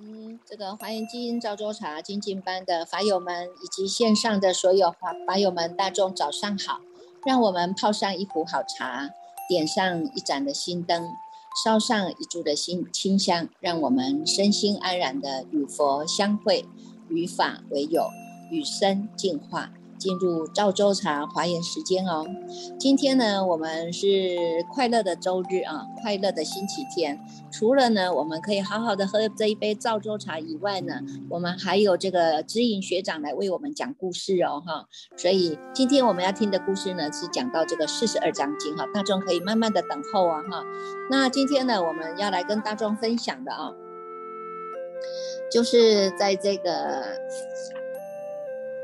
们这个华严经赵州茶精进班的法友们，以及线上的所有法法友们，大众早上好！让我们泡上一壶好茶，点上一盏的心灯，烧上一柱的心清香，让我们身心安然的与佛相会，与法为友，与生进化。进入赵州茶华严时间哦，今天呢，我们是快乐的周日啊，快乐的星期天。除了呢，我们可以好好的喝这一杯赵州茶以外呢，我们还有这个知影学长来为我们讲故事哦，哈。所以今天我们要听的故事呢，是讲到这个四十二章经哈，大众可以慢慢的等候啊，哈。那今天呢，我们要来跟大众分享的啊，就是在这个。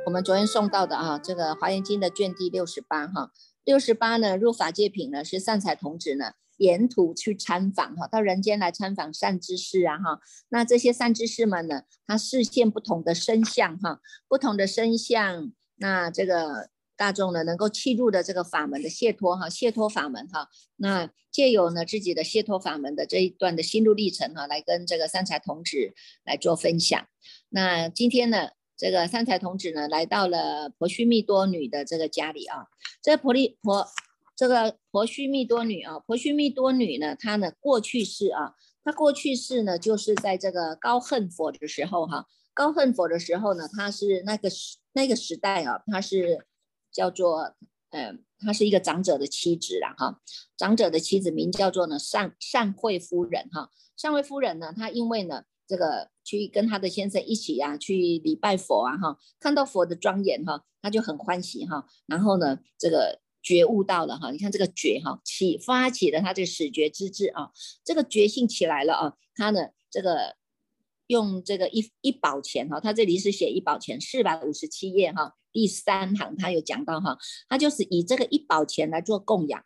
我们昨天送到的啊，这个《华严经》的卷第六十八哈，六十八呢，入法界品呢是善财童子呢，沿途去参访哈，到人间来参访善知识啊哈。那这些善知识们呢，他视线不同的身相哈，不同的身相，那这个大众呢，能够契入的这个法门的解脱哈，解脱法门哈，那借由呢自己的解脱法门的这一段的心路历程哈，来跟这个善财童子来做分享。那今天呢？这个三才童子呢，来到了婆须弥多女的这个家里啊。这婆利婆，这个婆须弥多女啊，婆须弥多女呢，她呢过去式啊，她过去式呢，就是在这个高恨佛的时候哈。高恨佛的时候呢，她是那个时那个时代啊，她是叫做嗯，她是一个长者的妻子了哈。长者的妻子名叫做呢善善惠夫人哈。善惠夫人呢，她因为呢。这个去跟他的先生一起啊，去礼拜佛啊，哈，看到佛的庄严哈，他就很欢喜哈。然后呢，这个觉悟到了哈，你看这个觉哈，启发起了他这个始觉之智啊，这个觉性起来了啊。他呢，这个用这个一一宝钱哈，他这里是写一宝钱四百五十七页哈，第三行他有讲到哈，他就是以这个一宝钱来做供养。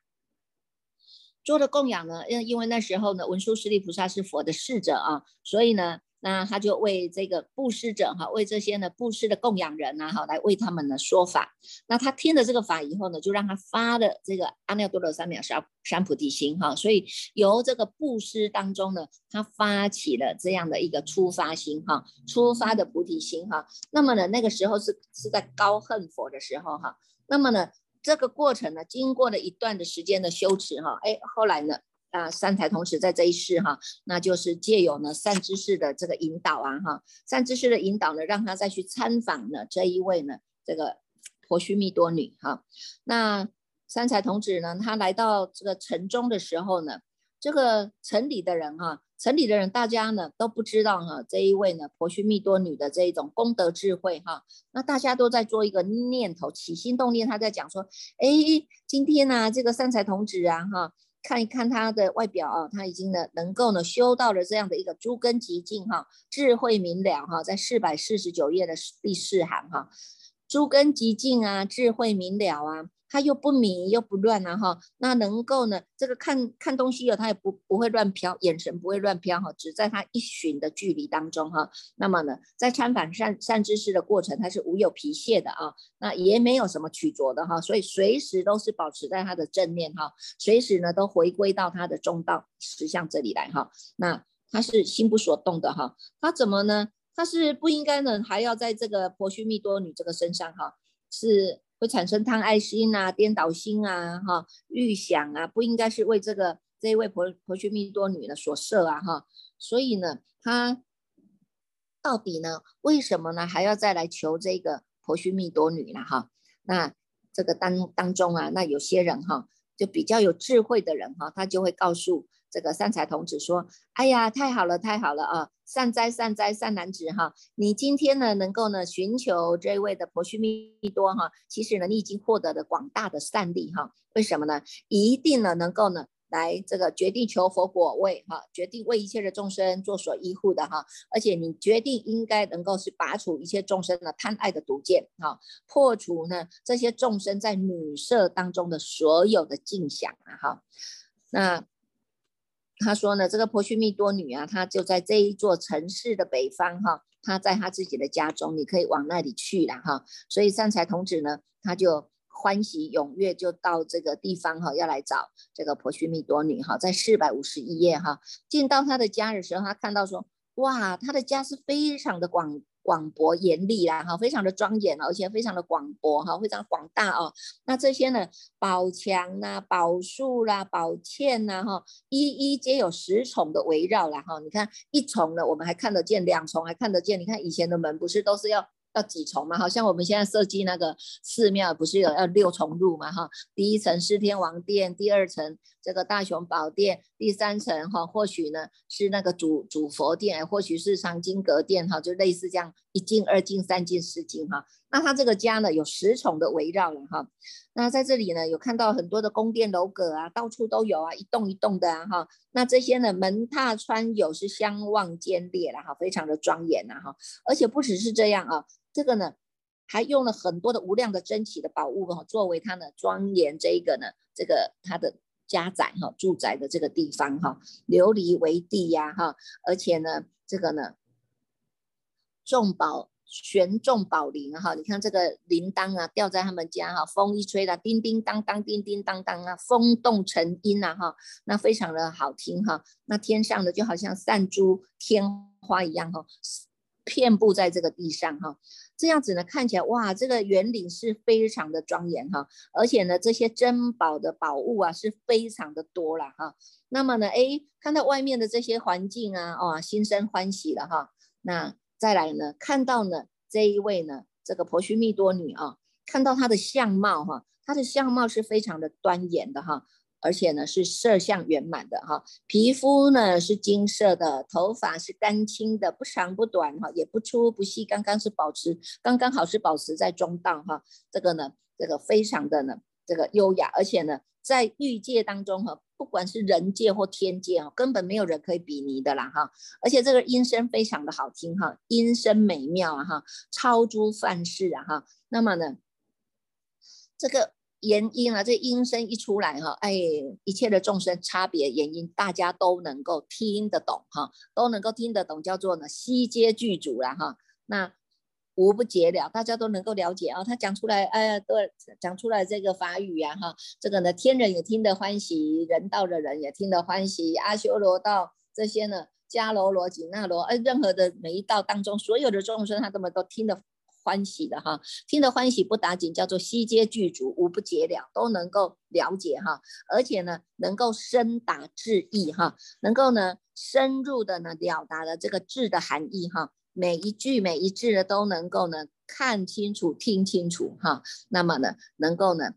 做的供养呢，因因为那时候呢，文殊师利菩萨是佛的侍者啊，所以呢，那他就为这个布施者哈，为这些呢布施的供养人呐哈，来为他们呢说法。那他听了这个法以后呢，就让他发的这个阿耨多罗三藐三三菩提心哈，所以由这个布施当中呢，他发起了这样的一个出发心哈，出发的菩提心哈。那么呢，那个时候是是在高恨佛的时候哈，那么呢。这个过程呢，经过了一段的时间的修持哈，哎，后来呢，啊，三才同时在这一世哈，那就是借有呢善知识的这个引导啊哈，善知识的引导呢，让他再去参访呢这一位呢这个婆须弥多女哈，那三才童子呢，他来到这个城中的时候呢，这个城里的人哈。城里的人，大家呢都不知道哈，这一位呢婆须弥多女的这一种功德智慧哈，那大家都在做一个念头起心动念，他在讲说，哎，今天呢这个三才童子啊哈，看一看他的外表啊，他已经呢能够呢修到了这样的一个诸根极净哈，智慧明了哈，在四百四十九页的第四行哈，诸根极净啊，智慧明了啊。他又不迷又不乱啊哈，那能够呢，这个看看东西哦，他也不不会乱飘，眼神不会乱飘哈，只在他一寻的距离当中哈。那么呢，在参访善善知识的过程，他是无有疲懈的啊，那也没有什么曲折的哈，所以随时都是保持在他的正念哈，随时呢都回归到他的中道实相这里来哈。那他是心不所动的哈，他怎么呢？他是不应该呢，还要在这个婆须弥多女这个身上哈，是。会产生贪爱心啊、颠倒心啊、哈、预想啊，不应该是为这个这一位婆婆须弥多女呢所设啊，哈。所以呢，他到底呢，为什么呢还要再来求这个婆须弥多女呢？哈，那这个当当中啊，那有些人哈，就比较有智慧的人哈，他就会告诉。这个善财童子说：“哎呀，太好了，太好了啊！善哉，善哉，善男子哈！你今天呢，能够呢寻求这位的婆须弥多哈，其实呢，你已经获得了广大的善利哈。为什么呢？一定呢，能够呢来这个决定求佛果位哈，决定为一切的众生做所依护的哈。而且你决定应该能够是拔除一切众生的贪爱的毒箭哈，破除呢这些众生在女色当中的所有的境想啊哈。那。”他说呢，这个婆须蜜多女啊，她就在这一座城市的北方哈，她在她自己的家中，你可以往那里去了哈。所以善财童子呢，他就欢喜踊跃就到这个地方哈，要来找这个婆须蜜多女哈，在四百五十一页哈，进到她的家的时候，他看到说，哇，她的家是非常的广广博严厉啦，哈，非常的庄严，而且非常的广博，哈，非常广大哦。那这些呢，宝墙啦、宝树啦、宝嵌呐，哈，一一皆有十重的围绕啦，哈。你看一重呢，我们还看得见；两重还看得见。你看以前的门不是都是要？要几重嘛？好像我们现在设计那个寺庙，不是有要六重入嘛？哈，第一层是天王殿，第二层这个大雄宝殿，第三层哈，或许呢是那个主主佛殿，或许是藏经阁殿哈，就类似这样一进二进三进四进哈。那他这个家呢有十重的围绕了哈。那在这里呢有看到很多的宫殿楼阁啊，到处都有啊，一栋一栋的啊哈。那这些呢门踏穿有是相望间列了哈，非常的庄严呐哈。而且不只是这样啊。这个呢，还用了很多的无量的珍奇的宝物哈，作为它呢庄严这一个呢，这个它的家宅哈，住宅的这个地方哈，琉璃为地呀哈，而且呢，这个呢，众宝悬众宝铃哈，你看这个铃铛啊，吊在他们家哈，风一吹啦，叮叮当当，叮叮当当啊，风动成音呐哈，那非常的好听哈，那天上的就好像散珠天花一样哈。遍布在这个地上哈，这样子呢，看起来哇，这个园林是非常的庄严哈，而且呢，这些珍宝的宝物啊是非常的多了哈。那么呢，哎，看到外面的这些环境啊，哇，心生欢喜了哈。那再来呢，看到呢这一位呢，这个婆须密多女啊，看到她的相貌哈，她的相貌是非常的端严的哈。而且呢是色相圆满的哈，皮肤呢是金色的，头发是干青的，不长不短哈，也不粗不细，刚刚是保持刚刚好是保持在中档哈。这个呢，这个非常的呢，这个优雅，而且呢，在欲界当中哈，不管是人界或天界哈，根本没有人可以比拟的啦哈。而且这个音声非常的好听哈，音声美妙啊哈，超诸范式啊哈。那么呢，这个。言音啊，这音声一出来哈，哎，一切的众生差别言音，大家都能够听得懂哈，都能够听得懂，叫做呢悉皆具足了哈。那无不解了，大家都能够了解啊。他讲出来，哎呀，都讲出来这个法语呀哈，这个呢天人也听得欢喜，人道的人也听得欢喜，阿修罗道这些呢，迦罗罗、紧那罗，哎，任何的每一道当中，所有的众生他这么都听得。欢喜的哈，听得欢喜不打紧，叫做悉皆具足，无不解了，都能够了解哈，而且呢，能够深达智意哈，能够呢深入的呢了达了这个字的含义哈，每一句每一字呢都能够呢看清楚、听清楚哈，那么呢能够呢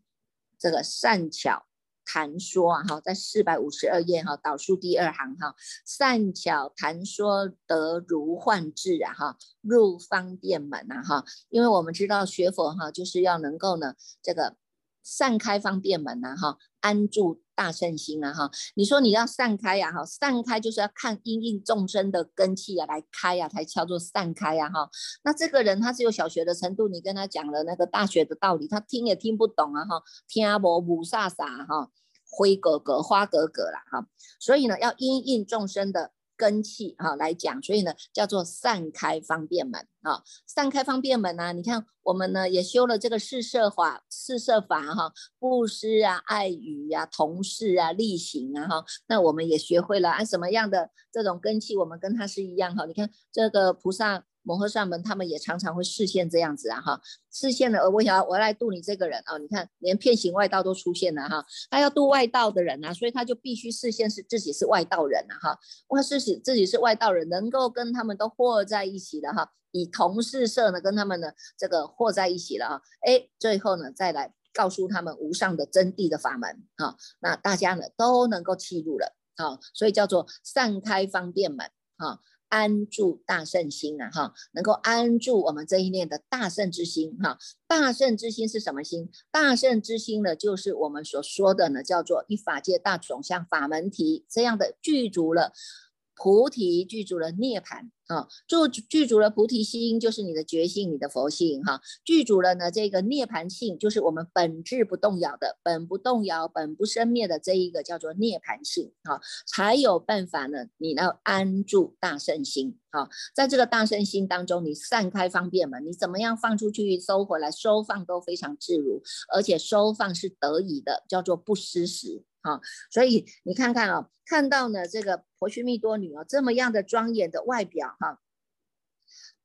这个善巧。谈说啊哈，在四百五十二页哈，导数第二行哈，善巧谈说得如幻智啊哈，入方便门啊哈，因为我们知道学佛哈，就是要能够呢这个散开方便门呐哈，安住大圣心啊哈，你说你要散开呀哈，散开就是要看因应众生的根气啊来开呀，才叫做散开呀哈。那这个人他只有小学的程度，你跟他讲了那个大学的道理，他听也听不懂啊哈，听阿婆五煞煞哈。灰格格、花格格啦，哈，所以呢，要因应众生的根气哈来讲，所以呢，叫做散开方便门啊，散开方便门呢，你看我们呢也修了这个四摄法、四摄法哈，布施啊、爱语啊、同事啊、力行啊哈，那我们也学会了啊什么样的这种根气，我们跟它是一样哈，你看这个菩萨。摩诃萨门他们也常常会视现这样子啊哈，视现了，我想要我来度你这个人啊，你看连片行外道都出现了哈，他要度外道的人啊，所以他就必须视现是自己是外道人啊哈，哇，是自自己是外道人，能够跟他们都和在一起的哈，以同事色呢跟他们呢这个和在一起了啊，哎，最后呢再来告诉他们无上的真谛的法门啊，那大家呢都能够契入了啊，所以叫做散开方便门啊。安住大圣心啊，哈，能够安住我们这一念的大圣之心，哈，大圣之心是什么心？大圣之心呢，就是我们所说的呢，叫做一法界大种，像法门提这样的具足了。菩提具足了涅槃啊，住具足了菩提心，就是你的觉性，你的佛性哈。具足了呢，这个涅槃性，就是我们本质不动摇的，本不动摇，本不生灭的这一个叫做涅槃性啊，才有办法呢，你要安住大圣心啊，在这个大圣心当中，你散开方便门，你怎么样放出去，收回来，收放都非常自如，而且收放是得以的，叫做不失时。啊。所以你看看啊，看到呢这个婆须弥多女哦这么样的庄严的外表哈。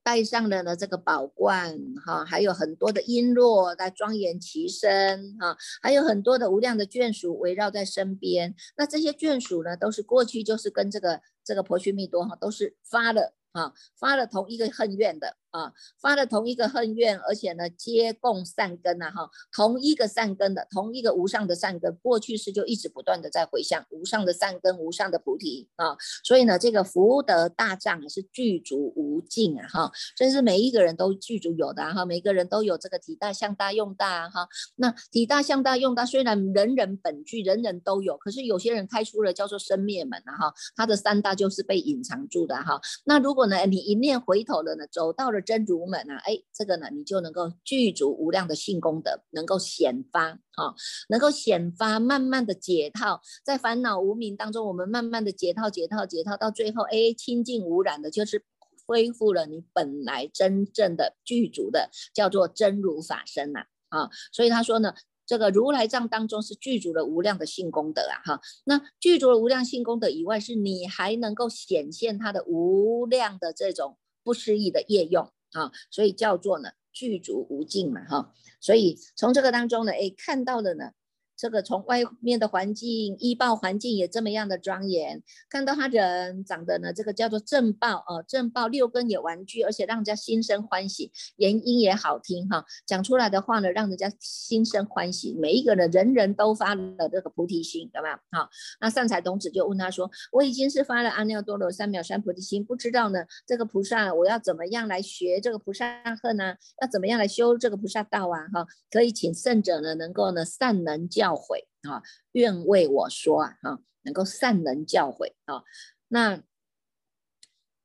戴上了呢这个宝冠哈，还有很多的璎珞来庄严其身哈，还有很多的无量的眷属围绕在身边。那这些眷属呢，都是过去就是跟这个这个婆须弥多哈，都是发了啊，发了同一个恨愿的。啊，发了同一个恨怨，而且呢，皆共善根呐，哈，同一个善根的，同一个无上的善根，过去式就一直不断的在回向无上的善根，无上的菩提啊，所以呢，这个福德大障是具足无尽啊，哈，这是每一个人都具足有的哈，每个人都有这个体大、相大、用大哈，那体大、相大、用大虽然人人本具，人人都有，可是有些人开出了叫做生灭门啊，哈，他的三大就是被隐藏住的哈，那如果呢，你一念回头了呢，走到了。真如门啊，哎，这个呢，你就能够具足无量的性功德，能够显发啊，能够显发，慢慢的解套，在烦恼无明当中，我们慢慢的解套、解套、解套，到最后，哎，清净无染的，就是恢复了你本来真正的具足的，叫做真如法身呐啊。所以他说呢，这个如来藏当中是具足了无量的性功德啊，哈，那具足了无量性功德以外，是你还能够显现它的无量的这种不思议的业用。啊，所以叫做呢具足无尽嘛，哈，所以从这个当中呢，哎，看到的呢。这个从外面的环境，医报环境也这么样的庄严，看到他人长得呢，这个叫做正报哦，正报六根也玩具，而且让人家心生欢喜，言音也好听哈，讲出来的话呢，让人家心生欢喜，每一个人人人都发了这个菩提心，有没有？好，那善财童子就问他说，我已经是发了阿耨多罗三藐三菩提心，不知道呢，这个菩萨我要怎么样来学这个菩萨恨呢？要怎么样来修这个菩萨道啊？哈，可以请圣者呢，能够呢善能教。教诲啊，愿为我说啊，哈，能够善能教诲啊。那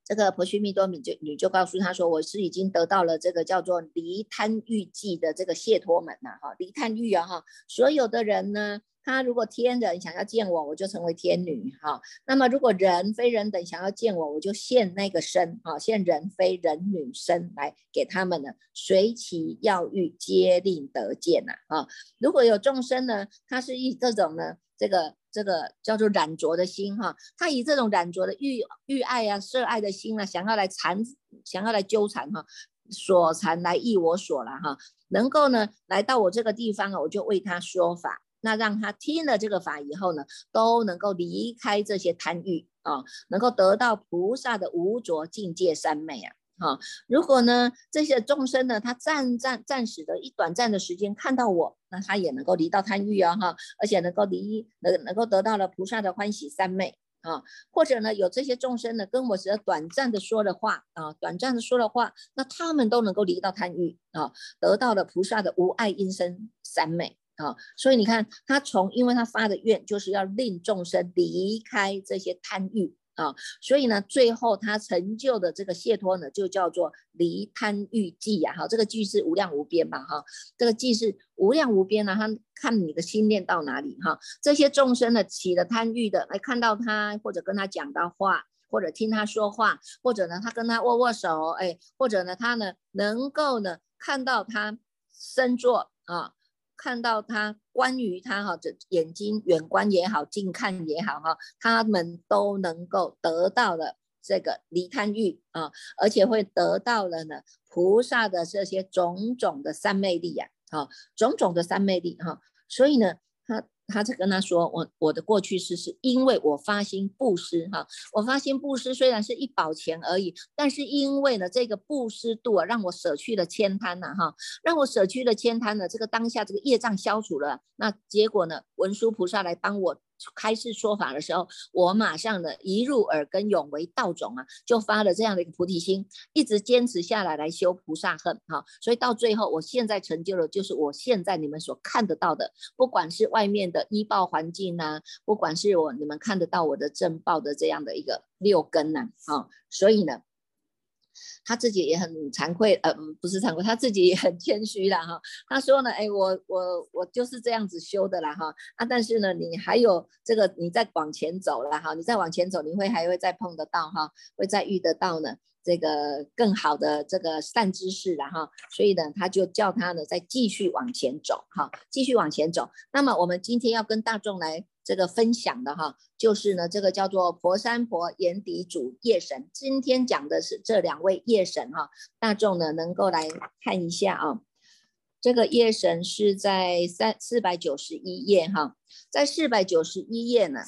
这个婆须弥多米就你就告诉他说，我是已经得到了这个叫做离贪欲记的这个解脱门呐，哈，离贪欲啊，哈，所有的人呢。他如果天人想要见我，我就成为天女哈。那么如果人非人等想要见我，我就现那个身啊，现人非人女身来给他们呢，随其要欲，皆令得见呐啊。如果有众生呢，他是以这种呢，这个这个叫做染着的心哈，他以这种染着的欲欲爱啊、色爱的心啊，想要来缠，想要来纠缠哈，所缠来意我所了哈，能够呢来到我这个地方啊，我就为他说法。那让他听了这个法以后呢，都能够离开这些贪欲啊，能够得到菩萨的无着境界三昧啊。哈，如果呢这些众生呢，他暂暂暂时的一短暂的时间看到我，那他也能够离到贪欲啊哈，而且能够离能能够得到了菩萨的欢喜三昧啊。或者呢有这些众生呢跟我只要短暂的说的话啊，短暂的说的话，那他们都能够离到贪欲啊，得到了菩萨的无爱因身三昧。啊，所以你看，他从，因为他发的愿就是要令众生离开这些贪欲啊，所以呢，最后他成就的这个解脱呢，就叫做离贪欲寂呀。哈，这个寂是无量无边吧，哈，这个寂是无量无边呢。他看你的心念到哪里哈，这些众生呢起了贪欲的，来看到他或者跟他讲到话，或者听他说话，或者呢他跟他握握手，哎，或者呢他呢能够呢看到他身坐啊。看到他关于他哈，这眼睛远观也好，近看也好哈，他们都能够得到了这个离贪欲啊，而且会得到了呢菩萨的这些种种的三昧力呀，啊，种种的三昧力哈，所以呢，他。他就跟他说：“我我的过去式是因为我发心布施哈，我发心布施虽然是一宝钱而已，但是因为呢这个布施度啊，让我舍去了千贪呐哈，让我舍去了千贪呢，这个当下这个业障消除了，那结果呢文殊菩萨来帮我。”开示说法的时候，我马上的一入耳根永为道种啊，就发了这样的一个菩提心，一直坚持下来来修菩萨恨哈，所以到最后，我现在成就了，就是我现在你们所看得到的，不管是外面的医报环境呐，不管是我你们看得到我的正报的这样的一个六根呐，啊，所以呢。他自己也很惭愧，呃，不是惭愧，他自己也很谦虚啦，哈。他说呢，哎，我我我就是这样子修的啦，哈。啊，但是呢，你还有这个，你再往前走了，哈，你再往前走，你会还会再碰得到，哈，会再遇得到呢，这个更好的这个善知识了，哈。所以呢，他就叫他呢再继续往前走，哈，继续往前走。那么我们今天要跟大众来。这个分享的哈，就是呢这个叫做婆山婆眼底主夜神。今天讲的是这两位夜神哈，大众呢能够来看一下啊。这个夜神是在三四百九十一页哈，在四百九十一页呢，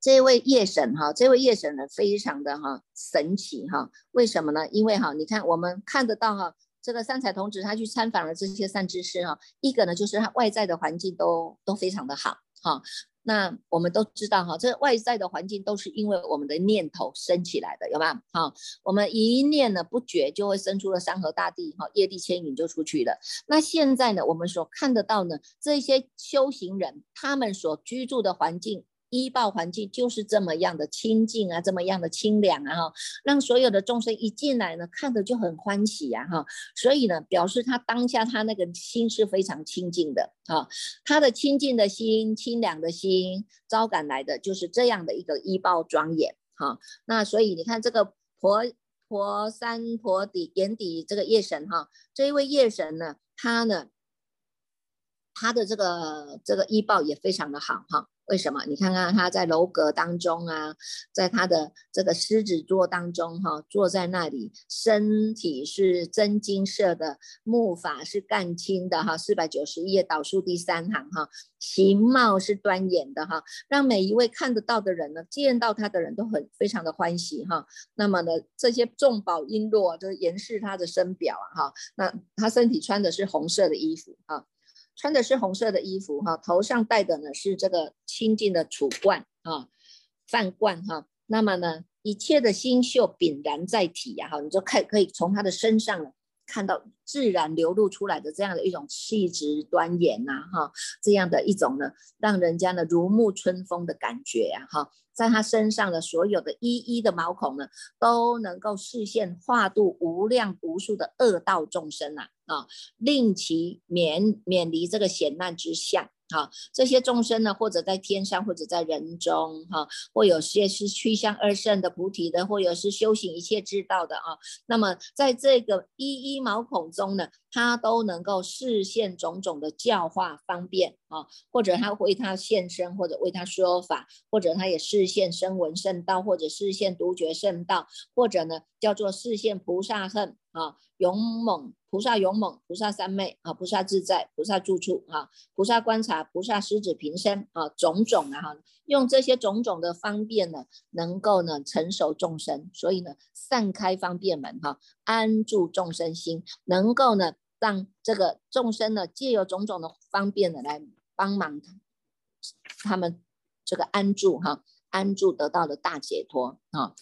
这位夜神哈，这位夜神呢非常的哈神奇哈，为什么呢？因为哈，你看我们看得到哈。这个三彩童子他去参访了这些善知识哈，一个呢就是他外在的环境都都非常的好好。那我们都知道哈，这外在的环境都是因为我们的念头升起来的，有没有？哈，我们一念呢不觉就会生出了山河大地哈，业力牵引就出去了。那现在呢，我们所看得到呢，这些修行人他们所居住的环境。医报环境就是这么样的清净啊，这么样的清凉啊，哈，让所有的众生一进来呢，看着就很欢喜呀，哈，所以呢，表示他当下他那个心是非常清净的，啊，他的清净的心、清凉的心，招感来的就是这样的一个医报庄严，哈，那所以你看这个婆婆三婆底眼底这个夜神，哈，这一位夜神呢，他呢，他的这个这个医报也非常的好，哈。为什么？你看看他在楼阁当中啊，在他的这个狮子座当中哈，坐在那里，身体是真金色的，木法是干青的哈，四百九十页倒数第三行哈，形貌是端严的哈，让每一位看得到的人呢，见到他的人都很非常的欢喜哈。那么呢，这些众宝璎珞就是延饰他的身表啊哈，那他身体穿的是红色的衣服啊。穿的是红色的衣服哈，头上戴的呢是这个清净的储罐啊，饭罐哈。那么呢，一切的星宿炳然在体呀哈，你就看可以从他的身上看到自然流露出来的这样的一种气质端严呐哈，这样的一种呢，让人家呢如沐春风的感觉呀哈。在他身上的所有的一一的毛孔呢，都能够视线化度无量无数的恶道众生呐啊，令其免免离这个险难之相。好，这些众生呢，或者在天上，或者在人中，哈，或有些是趋向二圣的菩提的，或者是修行一切之道的啊。那么在这个一一毛孔中呢，他都能够视现种种的教化方便啊，或者他为他现身，或者为他说法，或者他也视现声闻圣道，或者视现独觉圣道，或者呢叫做视现菩萨恨啊，勇猛。菩萨勇猛，菩萨三昧啊，菩萨自在，菩萨住处啊，菩萨观察，菩萨狮子平身啊，种种啊哈，用这些种种的方便呢，能够呢成熟众生，所以呢散开方便门哈，安住众生心，能够呢让这个众生呢借由种种的方便呢来帮忙他他们这个安住哈，安住得到了大解脱啊。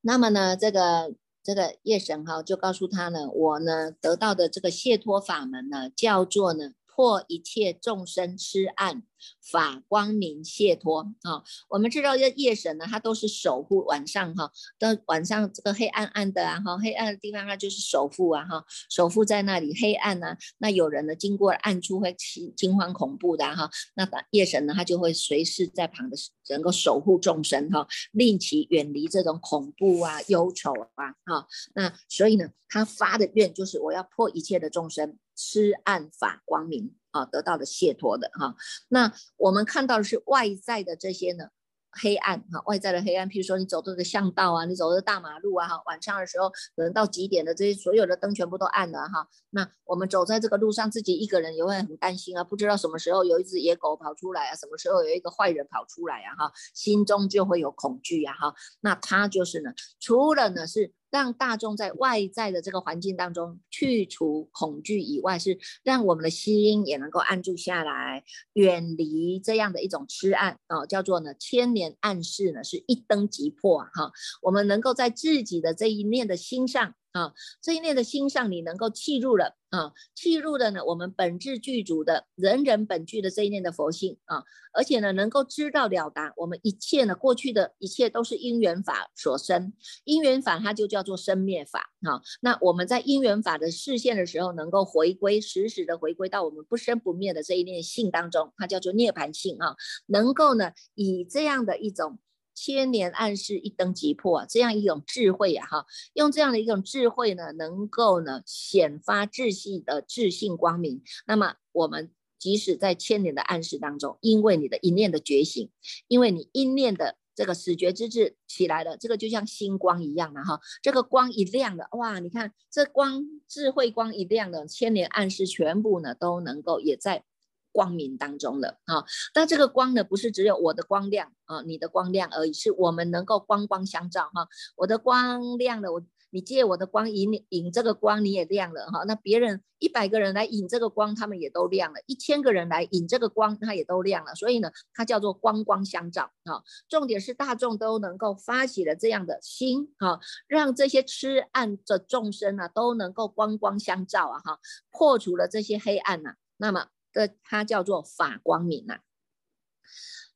那么呢这个。这个夜神哈就告诉他呢，我呢得到的这个解脱法门呢，叫做呢。破一切众生痴暗，法光明解脱啊！我们知道这夜神呢，他都是守护晚上哈，的晚上这个黑暗暗的啊哈，黑暗的地方他就是守护啊哈，守护在那里黑暗呢，那有人呢经过暗处会惊惊慌恐怖的哈，那夜神呢他就会随时在旁的能够守护众生哈，令其远离这种恐怖啊忧愁啊哈，那所以呢，他发的愿就是我要破一切的众生。痴暗法光明啊，得到了解脱的哈。那我们看到的是外在的这些呢，黑暗哈，外在的黑暗。譬如说你走这个巷道啊，你走这大马路啊哈，晚上的时候可能到几点的这些所有的灯全部都暗了哈。那我们走在这个路上，自己一个人也会很担心啊，不知道什么时候有一只野狗跑出来啊，什么时候有一个坏人跑出来啊哈，心中就会有恐惧呀哈。那他就是呢，除了呢是。让大众在外在的这个环境当中去除恐惧以外，是让我们的心也能够安住下来，远离这样的一种痴暗哦，叫做呢千年暗示呢是一灯即破哈。我们能够在自己的这一念的心上。啊，这一念的心上，你能够契入了啊，契入的呢，我们本质具足的人人本具的这一念的佛性啊，而且呢，能够知道了达我们一切呢，过去的一切都是因缘法所生，因缘法它就叫做生灭法啊。那我们在因缘法的视线的时候，能够回归时时的回归到我们不生不灭的这一念性当中，它叫做涅槃性啊，能够呢，以这样的一种。千年暗示一灯即破啊，这样一种智慧啊，哈，用这样的一种智慧呢，能够呢显发自信的自信光明。那么我们即使在千年的暗示当中，因为你的一念的觉醒，因为你一念的这个始觉之智起来了，这个就像星光一样的哈，这个光一亮了，哇，你看这光智慧光一亮的千年暗示全部呢都能够也在光明当中了啊。但这个光呢，不是只有我的光亮啊，你的光亮而已，是我们能够光光相照哈。我的光亮了，我。你借我的光引引这个光，你也亮了哈。那别人一百个人来引这个光，他们也都亮了；一千个人来引这个光，他也都亮了。所以呢，它叫做光光相照啊。重点是大众都能够发起了这样的心哈，让这些痴暗的众生呢都能够光光相照啊哈，破除了这些黑暗呐。那么这它叫做法光明呐。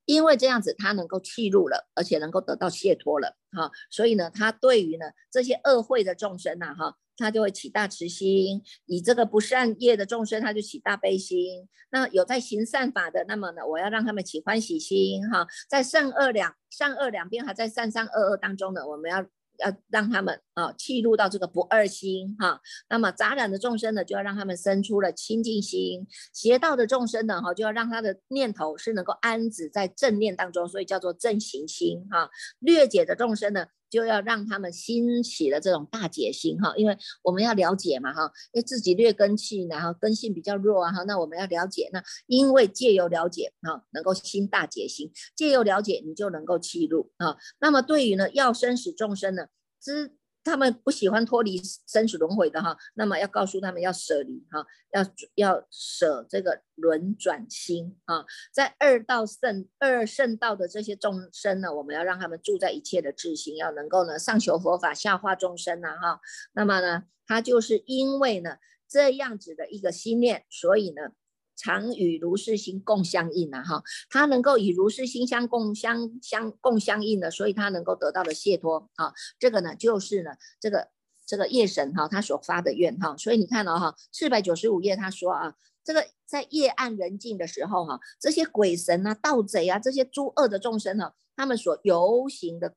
因为这样子，他能够弃入了，而且能够得到解脱了，哈，所以呢，他对于呢这些恶慧的众生呐，哈，他就会起大慈心；以这个不善业的众生，他就起大悲心。那有在行善法的，那么呢，我要让他们起欢喜心，哈，在善恶两善恶两边，还在善善恶恶当中呢，我们要。要让他们啊，弃入到这个不二心哈。那么杂染的众生呢，就要让他们生出了清净心；邪道的众生呢，哈，就要让他的念头是能够安止在正念当中，所以叫做正行心哈。略解的众生呢。就要让他们兴起了这种大解心哈，因为我们要了解嘛哈，因为自己劣根气，然后根性比较弱啊哈，那我们要了解，那因为借由了解啊，能够心大解心，借由了解你就能够气入啊。那么对于呢要生死众生呢，知。他们不喜欢脱离生死轮回的哈，那么要告诉他们要舍离哈，要要舍这个轮转心啊，在二道圣二圣道的这些众生呢，我们要让他们住在一切的智心，要能够呢上求佛法，下化众生呐哈。那么呢，他就是因为呢这样子的一个心念，所以呢。常与如是心共相应啊，哈，他能够与如是心相共相相共相应的，所以他能够得到的解脱啊，这个呢就是呢这个这个夜神哈他所发的愿哈，所以你看到哈四百九十五页他说啊，这个在夜暗人静的时候哈，这些鬼神啊、盗贼啊、这些诸恶的众生哈，他们所游行的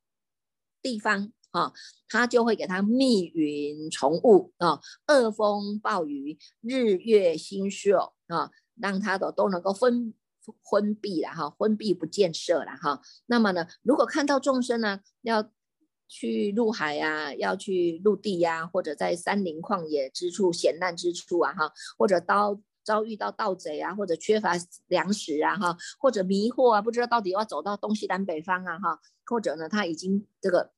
地方啊，他就会给他密云重雾啊、恶风暴雨、日月星宿啊。让他的都能够昏昏闭了哈，昏闭不见色了哈。那么呢，如果看到众生呢，要去入海呀，要去陆地呀，或者在山林旷野之处险难之处啊哈，或者遭遭遇到盗贼啊，或者缺乏粮食啊哈，或者迷惑啊，不知道到底要走到东西南北方啊哈，或者呢他已经这个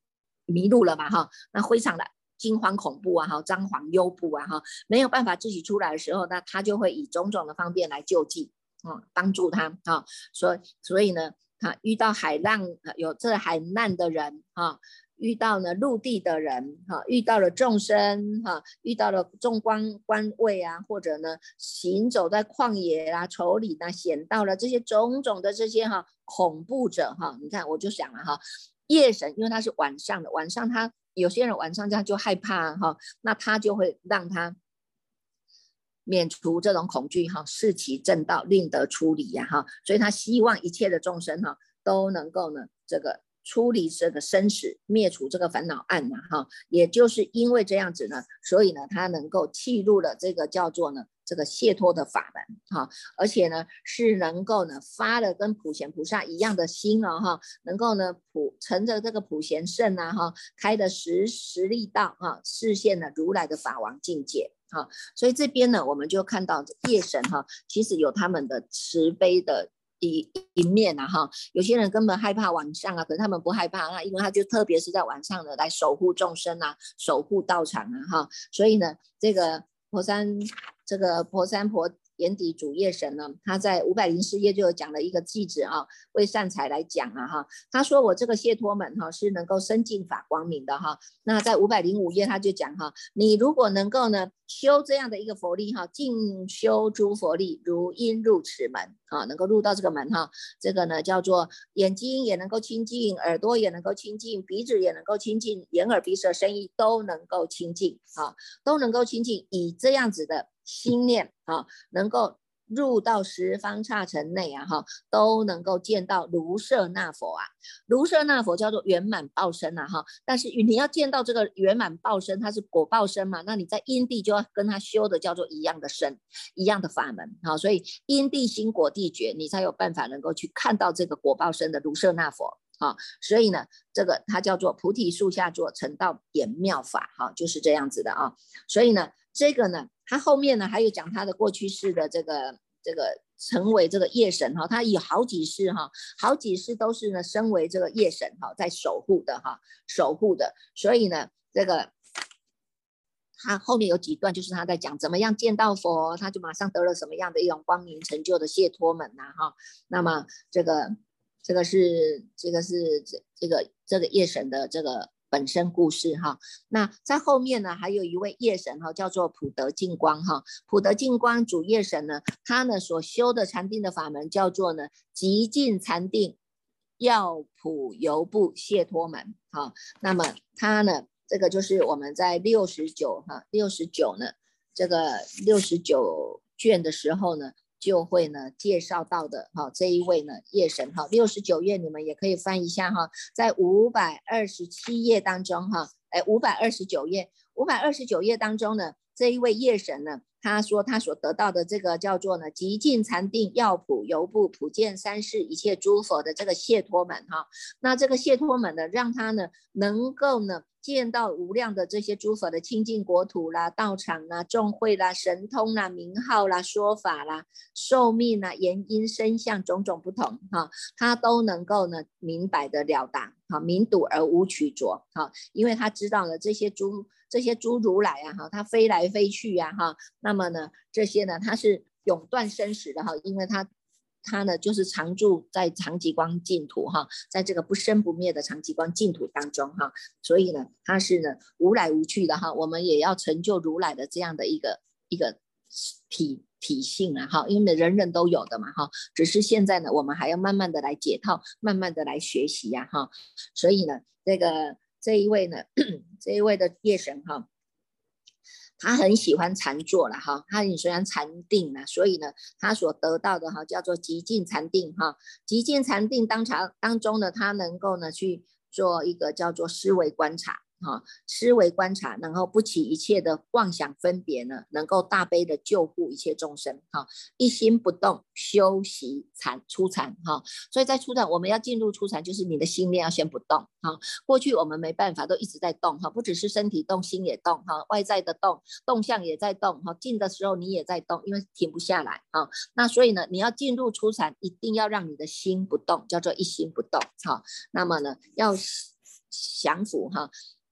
迷路了嘛哈，那非常的。惊慌恐怖啊，哈，张皇忧怖啊，哈，没有办法自己出来的时候，那他就会以种种的方便来救济，啊，帮助他，啊，所以所以呢，他遇到海浪有这海难的人，哈，遇到了陆地的人，哈，遇到了众生，哈，遇到了众官官位啊，或者呢，行走在旷野啊、丛林啊、险道了这些种种的这些哈恐怖者，哈，你看我就想了哈，夜神，因为他是晚上的，晚上他。有些人晚上这样就害怕哈，那他就会让他免除这种恐惧哈，视其正道，令得出离呀哈，所以他希望一切的众生哈都能够呢这个出离这个生死，灭除这个烦恼暗呐哈，也就是因为这样子呢，所以呢他能够契入了这个叫做呢。这个解脱的法门哈，而且呢是能够呢发了跟普贤菩萨一样的心哦哈，能够呢普乘着这个普贤圣啊哈，开的十十力道哈，实现了如来的法王境界哈，所以这边呢我们就看到夜神哈，其实有他们的慈悲的一一面呐哈，有些人根本害怕晚上啊，可是他们不害怕啊，因为他就特别是在晚上呢来守护众生啊，守护道场啊哈，所以呢这个佛山。这个婆三婆眼底主业神呢，他在五百零四页就有讲了一个句子啊，为善财来讲啊哈，他说我这个谢托门哈是能够生进法光明的哈。那在五百零五页他就讲哈，你如果能够呢修这样的一个佛力哈，进修诸佛力，如因入此门啊，能够入到这个门哈，这个呢叫做眼睛也能够清净，耳朵也能够清净，鼻子也能够清净，眼耳鼻舌身意都能够清净啊，都能够清净，以这样子的。心念啊，能够入到十方刹尘内啊，哈，都能够见到卢舍那佛啊。卢舍那佛叫做圆满报身呐，哈。但是你要见到这个圆满报身，它是果报身嘛，那你在因地就要跟他修的叫做一样的身，一样的法门，哈。所以因地心果地觉，你才有办法能够去看到这个果报身的卢舍那佛，啊。所以呢，这个它叫做菩提树下坐成道点妙法，哈，就是这样子的啊。所以呢，这个呢。他后面呢，还有讲他的过去式的这个这个成为这个夜神哈，他有好几世哈，好几世都是呢身为这个夜神哈，在守护的哈，守护的。所以呢，这个他后面有几段就是他在讲怎么样见到佛，他就马上得了什么样的一种光明成就的解脱门呐哈。那么这个这个是这个是这这个这个夜神的这个。本身故事哈，那在后面呢，还有一位夜神哈，叫做普德净光哈。普德净光主夜神呢，他呢所修的禅定的法门叫做呢极尽禅定药普游部解脱门哈。那么他呢，这个就是我们在六十九哈六十九呢这个六十九卷的时候呢。就会呢介绍到的哈这一位呢夜神哈六十九页你们也可以翻一下哈，在五百二十七页当中哈，哎五百二十九页五百二十九页当中呢这一位夜神呢他说他所得到的这个叫做呢极尽禅定药普游部普见三世一切诸佛的这个谢托门哈，那这个谢托门呢让他呢能够呢。见到无量的这些诸佛的清净国土啦、道场啦、众会啦、神通啦、名号啦、说法啦、寿命啦、言音声相种种不同哈，他都能够呢明白的了达，哈，明睹而无曲着，哈，因为他知道了这些诸这些诸如来啊，哈，他飞来飞去呀，哈，那么呢这些呢他是永断生死的哈，因为他。他呢，就是常住在长极光净土哈，在这个不生不灭的长极光净土当中哈，所以呢，他是呢无来无去的哈。我们也要成就如来的这样的一个一个体体性啊哈，因为人人都有的嘛哈，只是现在呢，我们还要慢慢的来解套，慢慢的来学习呀哈。所以呢，这个这一位呢，这一位的夜神哈。他很喜欢禅坐了哈，他很喜欢禅定了，所以呢，他所得到的哈叫做极尽禅定哈，极尽禅定当场当中呢，他能够呢去做一个叫做思维观察。哈，思维观察，然后不起一切的妄想分别呢，能够大悲的救护一切众生。哈，一心不动，修习禅出禅。哈，所以在出禅，我们要进入出禅，就是你的心念要先不动。哈，过去我们没办法，都一直在动。哈，不只是身体动，心也动。哈，外在的动，动向也在动。哈，静的时候你也在动，因为停不下来。哈，那所以呢，你要进入出禅，一定要让你的心不动，叫做一心不动。哈，那么呢，要降服。哈。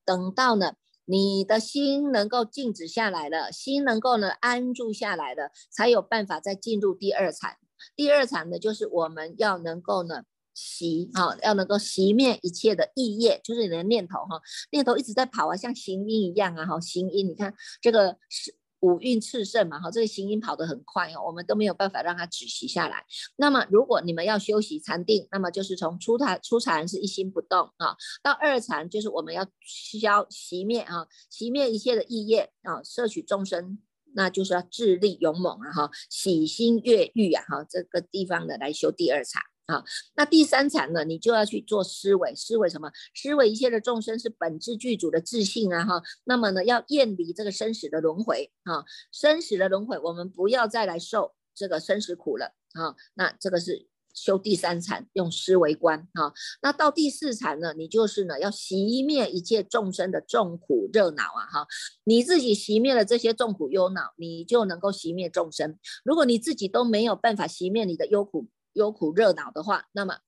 等到呢，你的心能够静止下来了，心能够呢安住下来了，才有办法再进入第二禅。第二禅呢，就是我们要能够呢习啊，要能够熄灭一切的意业，就是你的念头哈，念头一直在跑啊，像行音一样啊哈，行音，你看这个是。五蕴炽盛嘛，哈，这个行音跑得很快哦，我们都没有办法让它止息下来。那么，如果你们要休息禅定，那么就是从初禅初禅是一心不动啊，到二禅就是我们要消熄灭啊，熄灭一切的意业啊，摄取众生，那就是要智力勇猛啊，哈，喜心悦欲啊，哈，这个地方的来修第二禅。啊，那第三禅呢？你就要去做思维，思维什么？思维一切的众生是本质具足的自信啊！哈，那么呢，要厌离这个生死的轮回啊，生死的轮回，我们不要再来受这个生死苦了啊！那这个是修第三禅，用思维观啊。那到第四禅呢？你就是呢，要熄灭一切众生的众苦热恼啊！哈，你自己熄灭了这些众苦忧恼，你就能够熄灭众生。如果你自己都没有办法熄灭你的忧苦，忧苦热恼的话，那么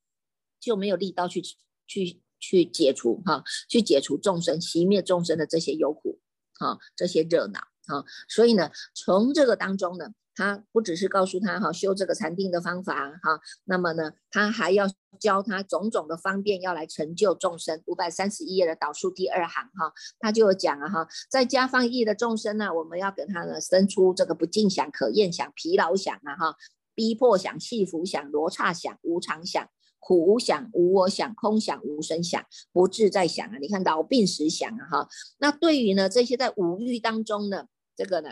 就没有力道去去去解除哈，去解除众生、熄灭众生的这些忧苦哈，这些热恼哈。所以呢，从这个当中呢，他不只是告诉他哈修这个禅定的方法哈，那么呢，他还要教他种种的方便，要来成就众生。五百三十一页的导数第二行哈，他就有讲了哈，在家放意的众生呢，我们要给他呢生出这个不尽想、可厌想、疲劳想啊哈。逼迫想、戏服想、罗刹想、无常想、苦无想、无我想、空想、无声想、不自在想啊！你看老病死想啊哈。那对于呢这些在五欲当中呢，这个呢，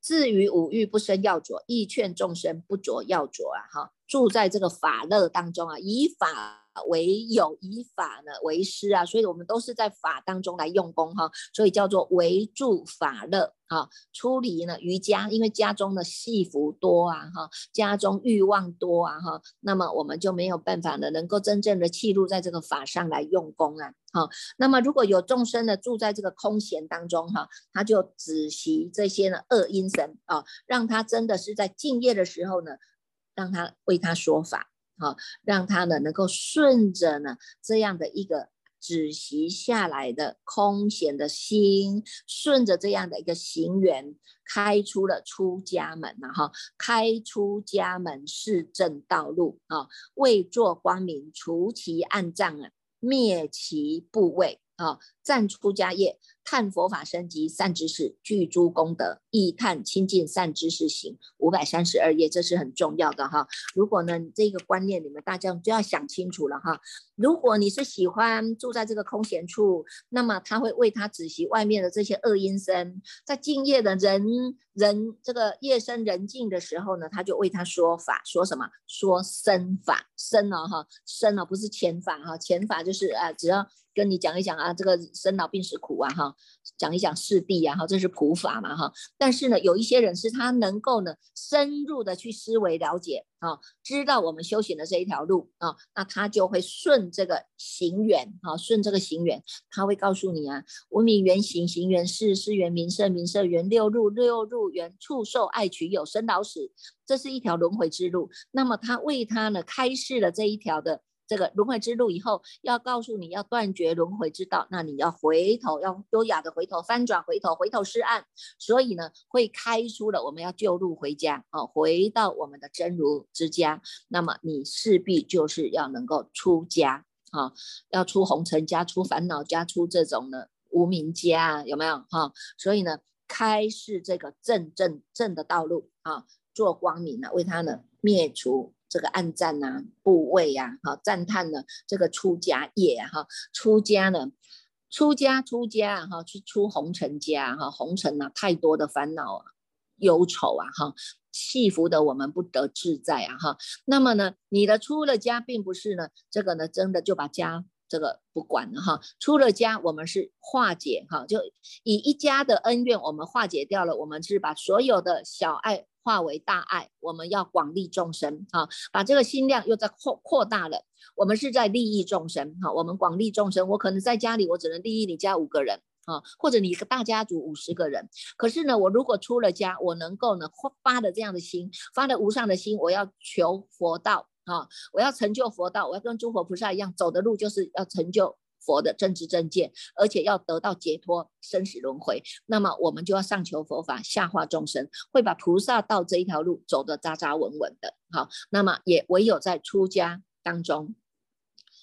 至于五欲不生要着，亦劝众生不着要着啊！哈，住在这个法乐当中啊，以法。为有以法呢为师啊，所以我们都是在法当中来用功哈，所以叫做为助法乐哈。出离呢瑜伽，因为家中的戏服多啊哈，家中欲望多啊哈，那么我们就没有办法呢，能够真正的契入在这个法上来用功啊。好，那么如果有众生呢住在这个空闲当中哈，他就止息这些呢恶因神啊，让他真的是在敬业的时候呢，让他为他说法。好，让他呢能够顺着呢这样的一个止息下来的空闲的心，顺着这样的一个行缘，开出了出家门呐哈，开出家门是正道路啊，为作光明，除其暗障啊，灭其部位啊，善出家业。探佛法升级善知识具诸功德，亦探亲近善知识行五百三十二页，这是很重要的哈。如果呢这个观念你们大家就要想清楚了哈。如果你是喜欢住在这个空闲处，那么他会为他止息外面的这些恶因生，在敬业的人人这个夜深人静的时候呢，他就为他说法，说什么？说身法，身哦哈，身哦不是前法哈，前法就是啊，只要跟你讲一讲啊，这个生老病死苦啊哈。讲一讲四谛啊，哈，这是普法嘛，哈。但是呢，有一些人是他能够呢深入的去思维了解啊，知道我们修行的这一条路啊，那他就会顺这个行缘啊，顺这个行缘，他会告诉你啊，无名缘行，行缘事，事缘名色，名色缘六入，六入缘畜受爱取有生老死，这是一条轮回之路。那么他为他呢开示了这一条的。这个轮回之路以后，要告诉你要断绝轮回之道，那你要回头，要优雅的回头，翻转回头，回头是岸。所以呢，会开出了我们要救路回家啊，回到我们的真如之家。那么你势必就是要能够出家啊，要出红尘家，出烦恼家，出这种的无名家，有没有哈？所以呢，开示这个正正正的道路啊，做光明呢，为他呢灭除。这个暗赞呐，部位呀，哈，赞叹呢，这个出家业哈，出家呢，出家出家哈，去出红尘家哈，红尘呐，太多的烦恼啊，忧愁啊，哈，气服的我们不得自在啊，哈。那么呢，你的出了家，并不是呢，这个呢，真的就把家这个不管了哈。出了家，我们是化解哈，就以一家的恩怨，我们化解掉了，我们是把所有的小爱。化为大爱，我们要广利众生啊，把这个心量又在扩扩大了。我们是在利益众生哈，我们广利众生。我可能在家里，我只能利益你家五个人啊，或者你一个大家族五十个人。可是呢，我如果出了家，我能够呢发的这样的心，发的无上的心，我要求佛道啊，我要成就佛道，我要跟诸佛菩萨一样走的路，就是要成就。佛的正知正见，而且要得到解脱生死轮回，那么我们就要上求佛法，下化众生，会把菩萨道这一条路走得扎扎稳稳的。好，那么也唯有在出家当中，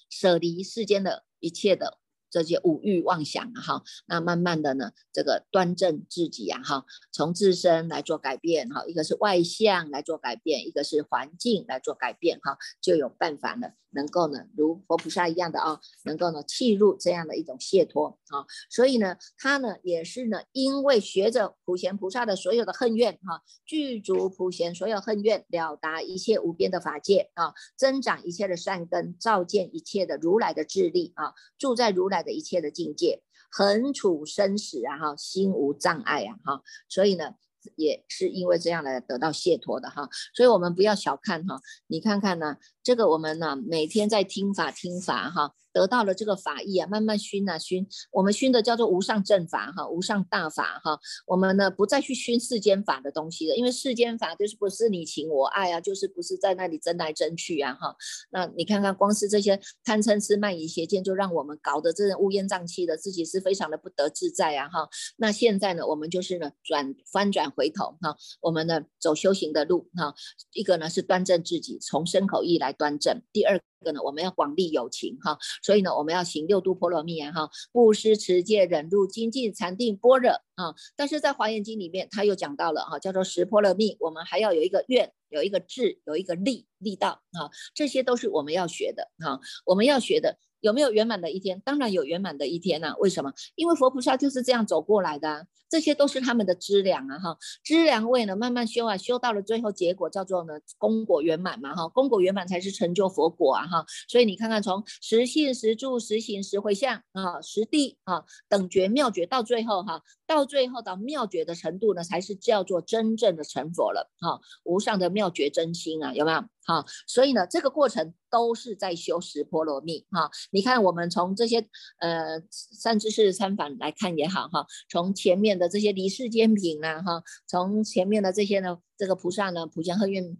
舍离世间的一切的。这些五欲妄想啊，哈，那慢慢的呢，这个端正自己呀，哈，从自身来做改变，哈，一个是外向来做改变，一个是环境来做改变，哈，就有办法呢，能够呢，如佛菩萨一样的啊，能够呢，契入这样的一种解脱啊，所以呢，他呢，也是呢，因为学着普贤菩萨的所有的恨怨，哈，具足普贤所有恨怨，了达一切无边的法界啊，增长一切的善根，照见一切的如来的智力啊，住在如来。的一切的境界，横处生死啊哈，心无障碍啊哈，所以呢，也是因为这样来得到解脱的哈，所以我们不要小看哈，你看看呢，这个我们呢每天在听法听法哈。得到了这个法意啊，慢慢熏啊熏，我们熏的叫做无上正法哈，无上大法哈。我们呢不再去熏世间法的东西了，因为世间法就是不是你情我爱啊，就是不是在那里争来争去啊哈。那你看看，光是这些贪嗔痴慢疑邪见，就让我们搞得这乌烟瘴气的，自己是非常的不得自在啊哈。那现在呢，我们就是呢转翻转回头哈，我们呢走修行的路哈，一个呢是端正自己，从身口意来端正，第二。个呢，我们要广利有情哈，所以呢，我们要行六度波罗蜜啊哈，布施、持戒、忍辱、精进、禅定、般若啊。但是在华严经里面，他又讲到了哈，叫做十波罗蜜，我们还要有一个愿，有一个智，有一个力力道啊，这些都是我们要学的哈，我们要学的。有没有圆满的一天？当然有圆满的一天呐。为什么？因为佛菩萨就是这样走过来的，这些都是他们的资粮啊哈。资粮位呢，慢慢修啊，修到了最后结果叫做呢功果圆满嘛哈。功果圆满才是成就佛果啊哈。所以你看看，从实信、实住、实行、实回向啊，实地啊，等觉、妙觉，到最后哈，到最后到妙觉的程度呢，才是叫做真正的成佛了哈。无上的妙觉真心啊，有没有？哈，所以呢，这个过程都是在修十波罗蜜哈。你看，我们从这些呃善知识参访来看也好哈，从前面的这些离世间品啊哈，从前面的这些呢，这个菩萨呢，普贤和愿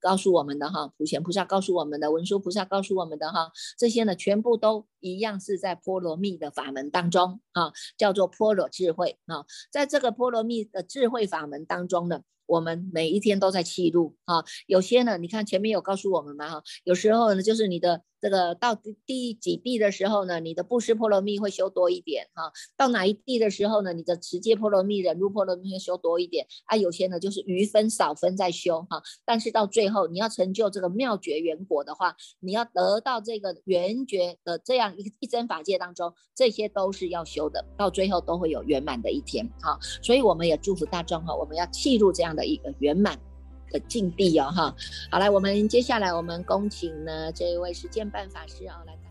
告诉我们的哈，普贤菩萨告诉我们的，文殊菩萨告诉我们的哈，这些呢，全部都一样是在波罗蜜的法门当中啊，叫做波罗智慧啊，在这个波罗蜜的智慧法门当中呢。我们每一天都在记录啊，有些呢，你看前面有告诉我们嘛哈，有时候呢，就是你的。这个到第第几地的时候呢，你的布施波罗蜜会修多一点哈。到哪一地的时候呢，你的持戒波罗蜜、忍辱波罗蜜会修多一点啊。有些呢就是余分少分在修哈。但是到最后你要成就这个妙觉圆果的话，你要得到这个圆觉的这样一一真法界当中，这些都是要修的，到最后都会有圆满的一天哈。所以我们也祝福大众哈，我们要记录这样的一个圆满。的境地哦，哈，好来，我们接下来我们恭请呢这一位实践办法师啊来。